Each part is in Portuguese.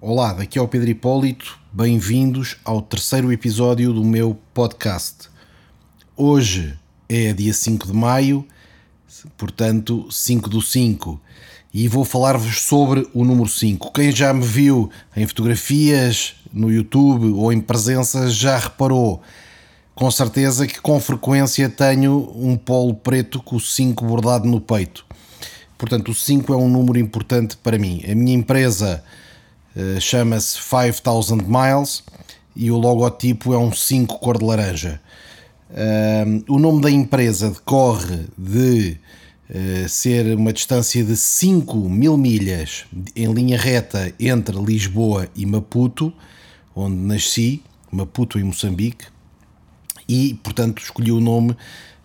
Olá, daqui é o Pedro Hipólito, bem-vindos ao terceiro episódio do meu podcast. Hoje é dia 5 de maio, portanto 5 do 5, e vou falar-vos sobre o número 5. Quem já me viu em fotografias no YouTube ou em presença já reparou com certeza que com frequência tenho um polo preto com o 5 bordado no peito. Portanto, o 5 é um número importante para mim. A minha empresa chama-se 5000 Miles e o logotipo é um 5 cor de laranja. Uh, o nome da empresa decorre de uh, ser uma distância de 5 mil milhas em linha reta entre Lisboa e Maputo, onde nasci, Maputo em Moçambique e, portanto, escolhi o nome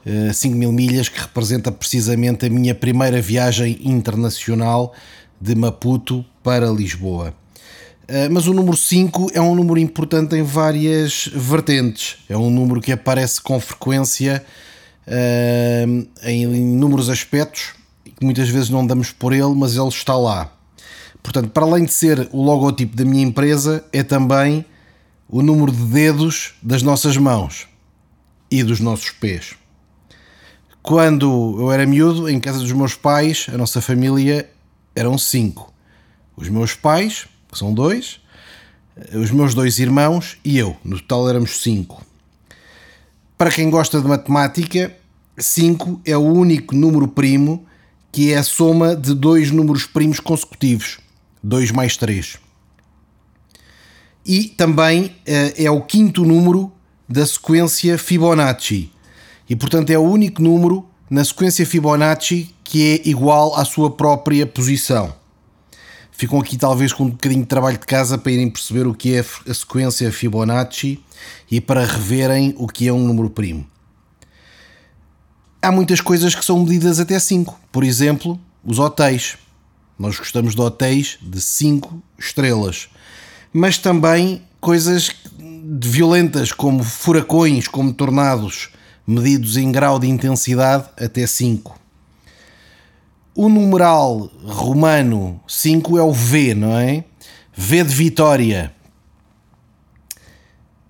uh, 5 mil milhas, que representa precisamente a minha primeira viagem internacional de Maputo para Lisboa. Uh, mas o número 5 é um número importante em várias vertentes. É um número que aparece com frequência uh, em inúmeros aspectos, que muitas vezes não damos por ele, mas ele está lá. Portanto, para além de ser o logotipo da minha empresa, é também o número de dedos das nossas mãos e dos nossos pés. Quando eu era miúdo, em casa dos meus pais, a nossa família eram cinco. Os meus pais, são dois, os meus dois irmãos e eu. No total éramos cinco. Para quem gosta de matemática, 5 é o único número primo que é a soma de dois números primos consecutivos, 2 mais 3. E também é o quinto número da sequência Fibonacci. E portanto é o único número na sequência Fibonacci que é igual à sua própria posição. Ficam aqui talvez com um bocadinho de trabalho de casa para irem perceber o que é a sequência Fibonacci e para reverem o que é um número primo. Há muitas coisas que são medidas até 5. Por exemplo, os hotéis. Nós gostamos de hotéis de 5 estrelas. Mas também coisas violentas como furacões, como tornados, medidos em grau de intensidade até 5. O numeral romano 5 é o V, não é? V de vitória.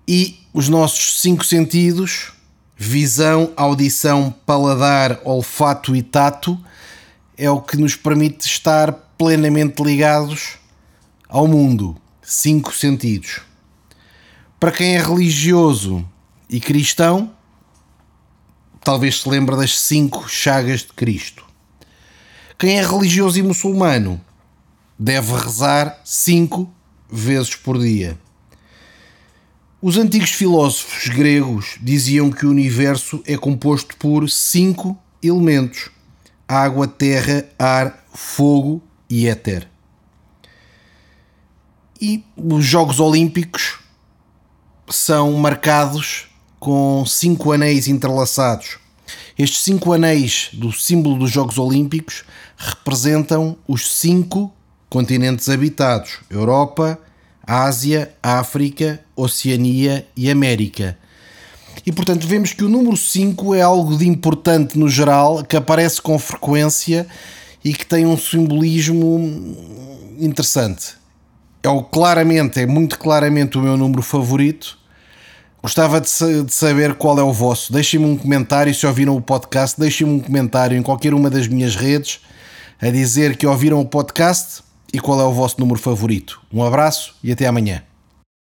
E os nossos cinco sentidos, visão, audição, paladar, olfato e tato, é o que nos permite estar plenamente ligados ao mundo. Cinco sentidos. Para quem é religioso e cristão, talvez se lembre das cinco chagas de Cristo. Quem é religioso e muçulmano deve rezar cinco vezes por dia. Os antigos filósofos gregos diziam que o universo é composto por cinco elementos: água, terra, ar, fogo e éter. E os Jogos Olímpicos são marcados com cinco anéis entrelaçados. Estes cinco anéis do símbolo dos Jogos Olímpicos representam os cinco continentes habitados: Europa, Ásia, África, Oceania e América. E portanto vemos que o número 5 é algo de importante no geral, que aparece com frequência e que tem um simbolismo interessante é o claramente, é muito claramente o meu número favorito. Gostava de, saber qual é o vosso. Deixem-me um comentário se ouviram o podcast. Deixem-me um comentário em qualquer uma das minhas redes a dizer que ouviram o podcast e qual é o vosso número favorito. Um abraço e até amanhã.